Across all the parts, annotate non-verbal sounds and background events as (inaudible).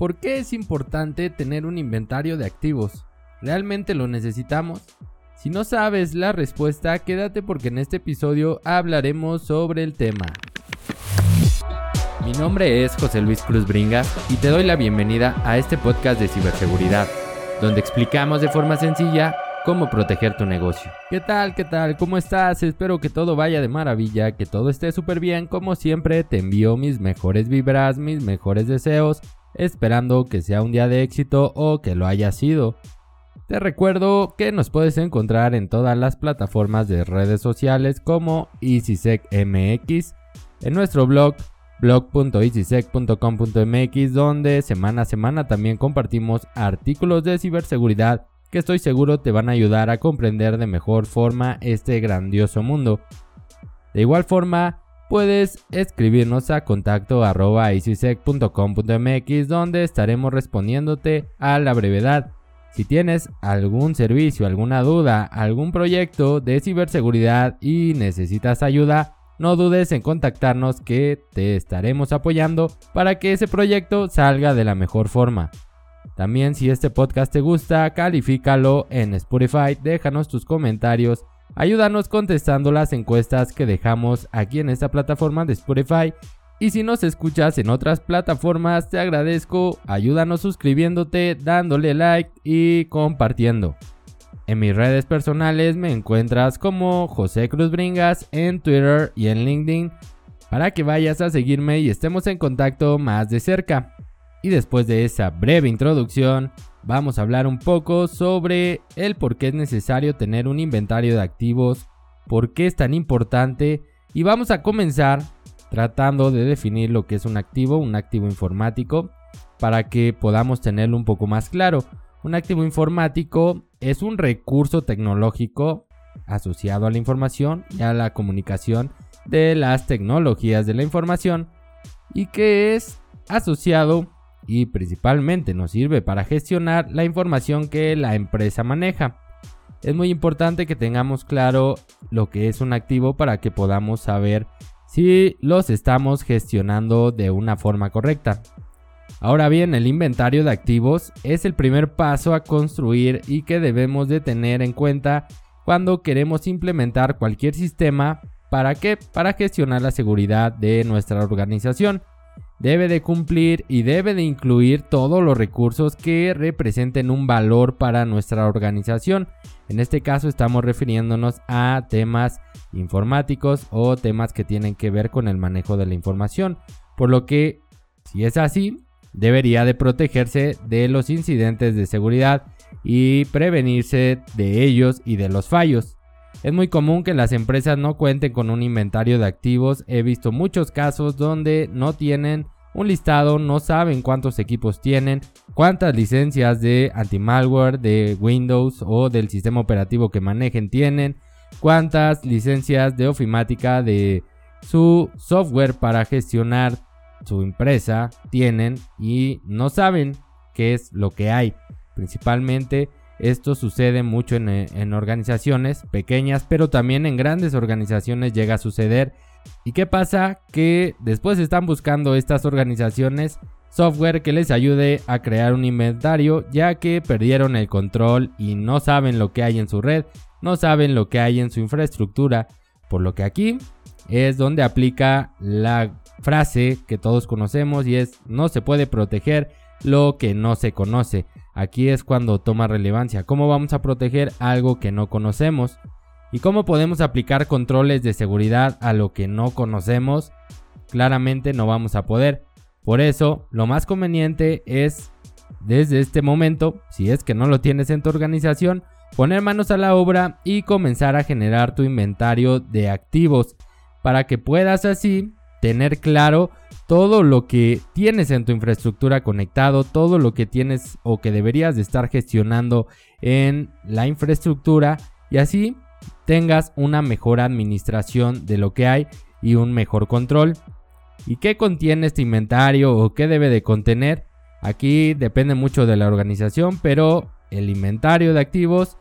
¿por qué es importante tener un inventario de activos? ¿Realmente lo necesitamos? Si no sabes la respuesta, quédate porque en este episodio hablaremos sobre el tema. Mi nombre es José Luis Cruz Bringa y te doy la bienvenida a este podcast de ciberseguridad, donde explicamos de forma sencilla cómo proteger tu negocio. ¿Qué tal? ¿Qué tal? ¿Cómo estás? Espero que todo vaya de maravilla, que todo esté súper bien. Como siempre, te envío mis mejores vibras, mis mejores deseos, esperando que sea un día de éxito o que lo haya sido. Te recuerdo que nos puedes encontrar en todas las plataformas de redes sociales como EasySecMX, en nuestro blog blog.easysec.com.mx donde semana a semana también compartimos artículos de ciberseguridad que estoy seguro te van a ayudar a comprender de mejor forma este grandioso mundo. De igual forma, puedes escribirnos a contacto donde estaremos respondiéndote a la brevedad. Si tienes algún servicio, alguna duda, algún proyecto de ciberseguridad y necesitas ayuda, no dudes en contactarnos que te estaremos apoyando para que ese proyecto salga de la mejor forma. También si este podcast te gusta, califícalo en Spotify, déjanos tus comentarios, ayúdanos contestando las encuestas que dejamos aquí en esta plataforma de Spotify y si nos escuchas en otras plataformas, te agradezco, ayúdanos suscribiéndote, dándole like y compartiendo. En mis redes personales me encuentras como José Cruz Bringas en Twitter y en LinkedIn para que vayas a seguirme y estemos en contacto más de cerca. Y después de esa breve introducción, vamos a hablar un poco sobre el por qué es necesario tener un inventario de activos, por qué es tan importante y vamos a comenzar tratando de definir lo que es un activo, un activo informático, para que podamos tenerlo un poco más claro. Un activo informático es un recurso tecnológico asociado a la información y a la comunicación de las tecnologías de la información y que es asociado y principalmente nos sirve para gestionar la información que la empresa maneja. Es muy importante que tengamos claro lo que es un activo para que podamos saber si los estamos gestionando de una forma correcta. Ahora bien, el inventario de activos es el primer paso a construir y que debemos de tener en cuenta cuando queremos implementar cualquier sistema para qué? Para gestionar la seguridad de nuestra organización. Debe de cumplir y debe de incluir todos los recursos que representen un valor para nuestra organización. En este caso estamos refiriéndonos a temas informáticos o temas que tienen que ver con el manejo de la información. Por lo que, si es así, debería de protegerse de los incidentes de seguridad y prevenirse de ellos y de los fallos. Es muy común que las empresas no cuenten con un inventario de activos. He visto muchos casos donde no tienen un listado, no saben cuántos equipos tienen, cuántas licencias de anti-malware de Windows o del sistema operativo que manejen tienen, cuántas licencias de ofimática de su software para gestionar su empresa tienen y no saben qué es lo que hay. Principalmente esto sucede mucho en, en organizaciones pequeñas, pero también en grandes organizaciones llega a suceder ¿Y qué pasa? Que después están buscando estas organizaciones software que les ayude a crear un inventario ya que perdieron el control y no saben lo que hay en su red, no saben lo que hay en su infraestructura, por lo que aquí es donde aplica la frase que todos conocemos y es no se puede proteger lo que no se conoce. Aquí es cuando toma relevancia. ¿Cómo vamos a proteger algo que no conocemos? ¿Y cómo podemos aplicar controles de seguridad a lo que no conocemos? Claramente no vamos a poder. Por eso, lo más conveniente es, desde este momento, si es que no lo tienes en tu organización, poner manos a la obra y comenzar a generar tu inventario de activos para que puedas así tener claro todo lo que tienes en tu infraestructura conectado, todo lo que tienes o que deberías de estar gestionando en la infraestructura y así tengas una mejor administración de lo que hay y un mejor control. ¿Y qué contiene este inventario o qué debe de contener? Aquí depende mucho de la organización, pero el inventario de activos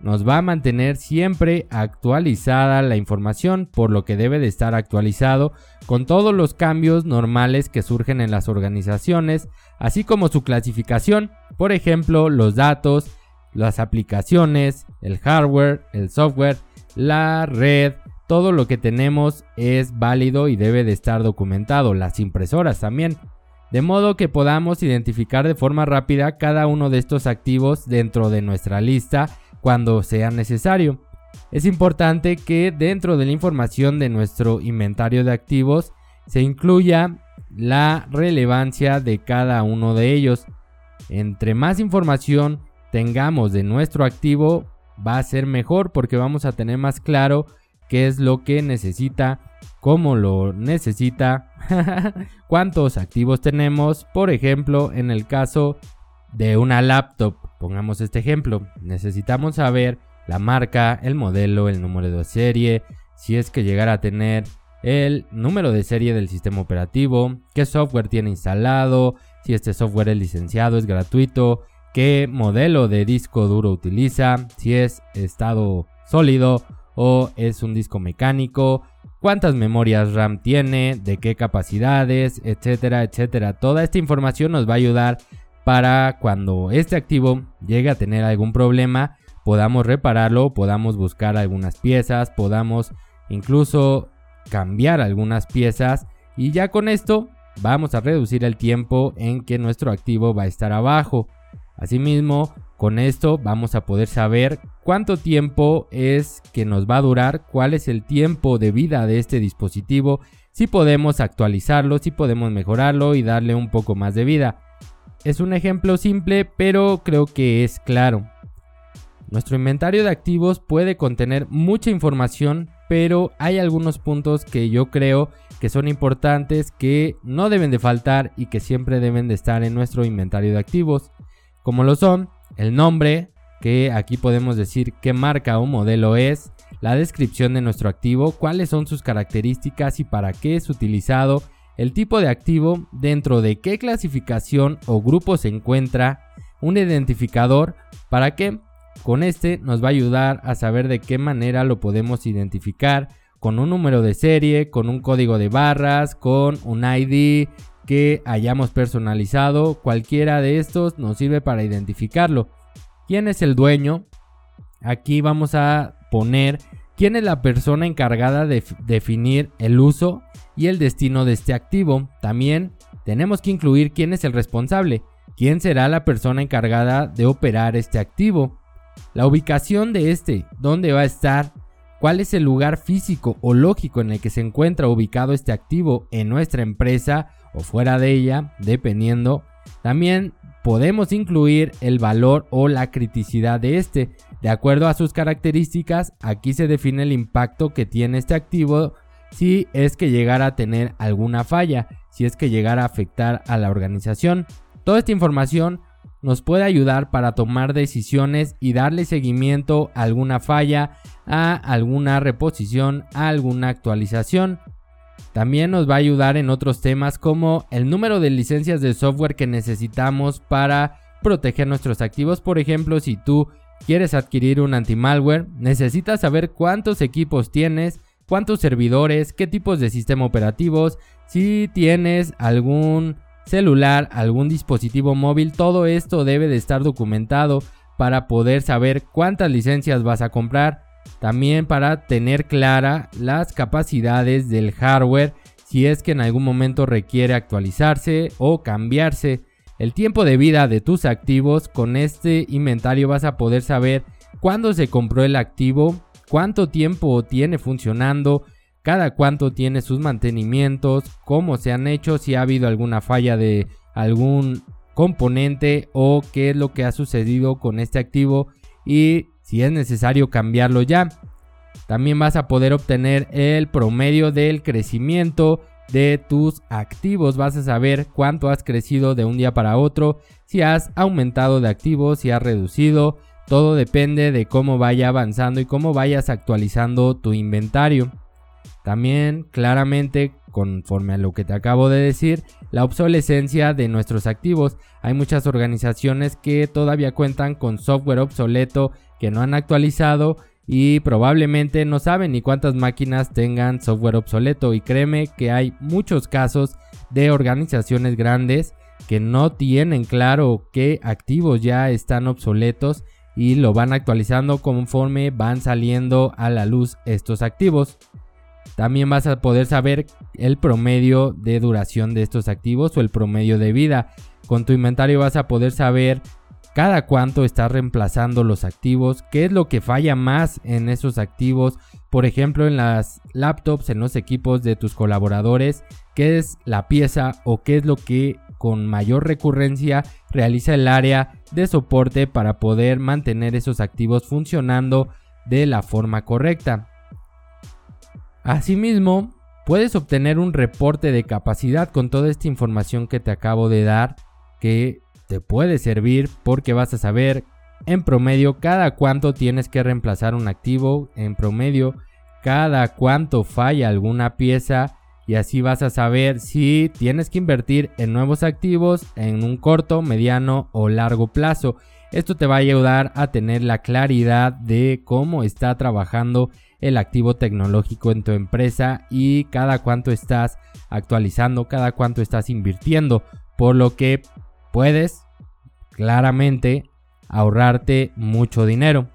nos va a mantener siempre actualizada la información, por lo que debe de estar actualizado con todos los cambios normales que surgen en las organizaciones, así como su clasificación, por ejemplo, los datos, las aplicaciones, el hardware, el software, la red, todo lo que tenemos es válido y debe de estar documentado, las impresoras también. De modo que podamos identificar de forma rápida cada uno de estos activos dentro de nuestra lista cuando sea necesario. Es importante que dentro de la información de nuestro inventario de activos se incluya la relevancia de cada uno de ellos. Entre más información tengamos de nuestro activo, va a ser mejor porque vamos a tener más claro qué es lo que necesita, cómo lo necesita, (laughs) cuántos activos tenemos, por ejemplo, en el caso de una laptop, pongamos este ejemplo, necesitamos saber la marca, el modelo, el número de serie, si es que llegara a tener el número de serie del sistema operativo, qué software tiene instalado, si este software es licenciado, es gratuito, qué modelo de disco duro utiliza, si es estado sólido o es un disco mecánico, cuántas memorias RAM tiene, de qué capacidades, etcétera, etcétera. Toda esta información nos va a ayudar para cuando este activo llegue a tener algún problema, podamos repararlo, podamos buscar algunas piezas, podamos incluso cambiar algunas piezas y ya con esto vamos a reducir el tiempo en que nuestro activo va a estar abajo. Asimismo, con esto vamos a poder saber cuánto tiempo es que nos va a durar, cuál es el tiempo de vida de este dispositivo, si podemos actualizarlo, si podemos mejorarlo y darle un poco más de vida. Es un ejemplo simple, pero creo que es claro. Nuestro inventario de activos puede contener mucha información, pero hay algunos puntos que yo creo que son importantes que no deben de faltar y que siempre deben de estar en nuestro inventario de activos, como lo son el nombre, que aquí podemos decir qué marca o modelo es, la descripción de nuestro activo, cuáles son sus características y para qué es utilizado, el tipo de activo, dentro de qué clasificación o grupo se encuentra, un identificador, para que con este nos va a ayudar a saber de qué manera lo podemos identificar, con un número de serie, con un código de barras, con un ID, que hayamos personalizado, cualquiera de estos nos sirve para identificarlo. ¿Quién es el dueño? Aquí vamos a poner quién es la persona encargada de definir el uso y el destino de este activo. También tenemos que incluir quién es el responsable, quién será la persona encargada de operar este activo, la ubicación de este, dónde va a estar, cuál es el lugar físico o lógico en el que se encuentra ubicado este activo en nuestra empresa o fuera de ella, dependiendo. También podemos incluir el valor o la criticidad de este. De acuerdo a sus características, aquí se define el impacto que tiene este activo si es que llegara a tener alguna falla, si es que llegara a afectar a la organización. Toda esta información nos puede ayudar para tomar decisiones y darle seguimiento a alguna falla, a alguna reposición, a alguna actualización. También nos va a ayudar en otros temas como el número de licencias de software que necesitamos para proteger nuestros activos. Por ejemplo, si tú quieres adquirir un anti-malware, necesitas saber cuántos equipos tienes, cuántos servidores, qué tipos de sistema operativos, si tienes algún celular, algún dispositivo móvil, todo esto debe de estar documentado para poder saber cuántas licencias vas a comprar, también para tener clara las capacidades del hardware si es que en algún momento requiere actualizarse o cambiarse. El tiempo de vida de tus activos con este inventario vas a poder saber cuándo se compró el activo, cuánto tiempo tiene funcionando, cada cuánto tiene sus mantenimientos, cómo se han hecho, si ha habido alguna falla de algún componente o qué es lo que ha sucedido con este activo y si es necesario cambiarlo ya. También vas a poder obtener el promedio del crecimiento de tus activos. Vas a saber cuánto has crecido de un día para otro, si has aumentado de activos, si has reducido. Todo depende de cómo vaya avanzando y cómo vayas actualizando tu inventario. También claramente conforme a lo que te acabo de decir, la obsolescencia de nuestros activos. Hay muchas organizaciones que todavía cuentan con software obsoleto que no han actualizado y probablemente no saben ni cuántas máquinas tengan software obsoleto y créeme que hay muchos casos de organizaciones grandes que no tienen claro qué activos ya están obsoletos y lo van actualizando conforme van saliendo a la luz estos activos. También vas a poder saber el promedio de duración de estos activos o el promedio de vida. Con tu inventario vas a poder saber cada cuánto estás reemplazando los activos, qué es lo que falla más en esos activos, por ejemplo en las laptops, en los equipos de tus colaboradores, qué es la pieza o qué es lo que con mayor recurrencia realiza el área de soporte para poder mantener esos activos funcionando de la forma correcta. Asimismo, puedes obtener un reporte de capacidad con toda esta información que te acabo de dar que te puede servir porque vas a saber en promedio cada cuánto tienes que reemplazar un activo, en promedio cada cuánto falla alguna pieza y así vas a saber si tienes que invertir en nuevos activos en un corto, mediano o largo plazo. Esto te va a ayudar a tener la claridad de cómo está trabajando el activo tecnológico en tu empresa y cada cuánto estás actualizando, cada cuánto estás invirtiendo, por lo que puedes claramente ahorrarte mucho dinero.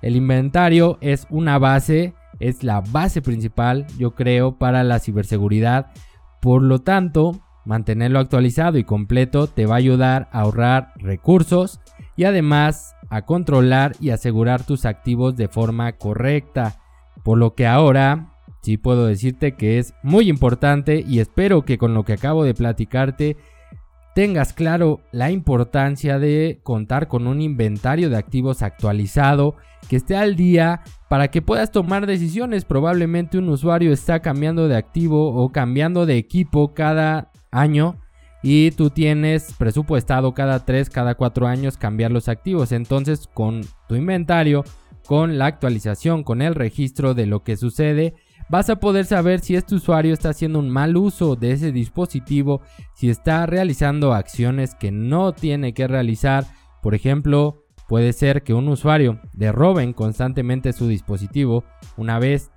El inventario es una base es la base principal, yo creo, para la ciberseguridad. Por lo tanto, mantenerlo actualizado y completo te va a ayudar a ahorrar recursos y además a controlar y asegurar tus activos de forma correcta. Por lo que ahora sí puedo decirte que es muy importante y espero que con lo que acabo de platicarte tengas claro la importancia de contar con un inventario de activos actualizado que esté al día para que puedas tomar decisiones. Probablemente un usuario está cambiando de activo o cambiando de equipo cada año y tú tienes presupuestado cada 3, cada 4 años cambiar los activos. Entonces con tu inventario, con la actualización, con el registro de lo que sucede, vas a poder saber si este usuario está haciendo un mal uso de ese dispositivo, si está realizando acciones que no tiene que realizar. Por ejemplo, Puede ser que un usuario le roben constantemente su dispositivo, una vez,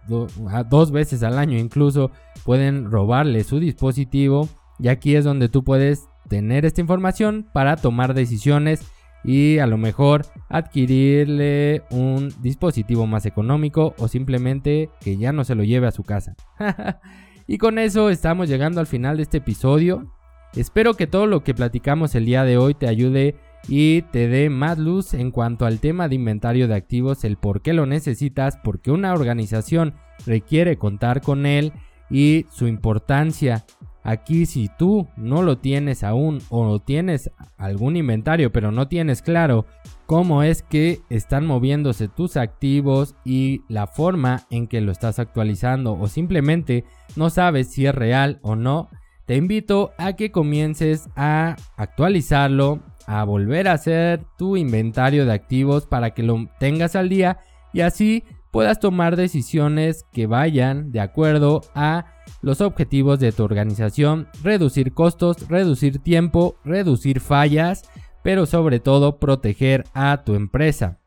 dos veces al año incluso, pueden robarle su dispositivo y aquí es donde tú puedes tener esta información para tomar decisiones y a lo mejor adquirirle un dispositivo más económico o simplemente que ya no se lo lleve a su casa. (laughs) y con eso estamos llegando al final de este episodio. Espero que todo lo que platicamos el día de hoy te ayude y te dé más luz en cuanto al tema de inventario de activos, el por qué lo necesitas, porque una organización requiere contar con él y su importancia. Aquí si tú no lo tienes aún o tienes algún inventario pero no tienes claro cómo es que están moviéndose tus activos y la forma en que lo estás actualizando o simplemente no sabes si es real o no, te invito a que comiences a actualizarlo, a volver a hacer tu inventario de activos para que lo tengas al día y así puedas tomar decisiones que vayan de acuerdo a los objetivos de tu organización, reducir costos, reducir tiempo, reducir fallas, pero sobre todo proteger a tu empresa.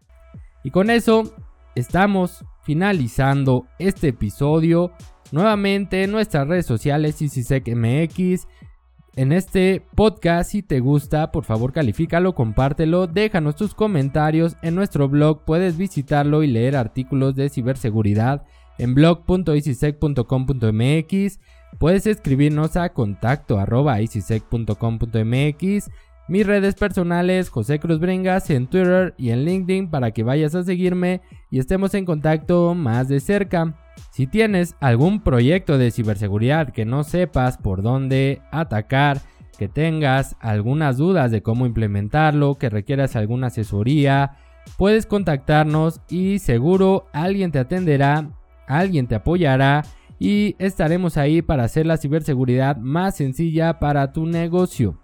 Y con eso estamos finalizando este episodio. Nuevamente en nuestras redes sociales MX en este podcast. Si te gusta, por favor califícalo, compártelo, déjanos tus comentarios en nuestro blog. Puedes visitarlo y leer artículos de ciberseguridad en blog.icisec.com.mx. Puedes escribirnos a contacto arroba Mis redes personales, José Cruz Bringas en Twitter y en LinkedIn para que vayas a seguirme y estemos en contacto más de cerca. Si tienes algún proyecto de ciberseguridad que no sepas por dónde atacar, que tengas algunas dudas de cómo implementarlo, que requieras alguna asesoría, puedes contactarnos y seguro alguien te atenderá, alguien te apoyará y estaremos ahí para hacer la ciberseguridad más sencilla para tu negocio.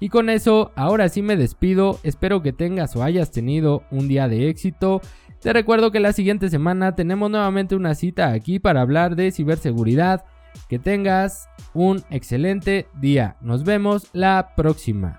Y con eso, ahora sí me despido, espero que tengas o hayas tenido un día de éxito te recuerdo que la siguiente semana tenemos nuevamente una cita aquí para hablar de ciberseguridad. Que tengas un excelente día. Nos vemos la próxima.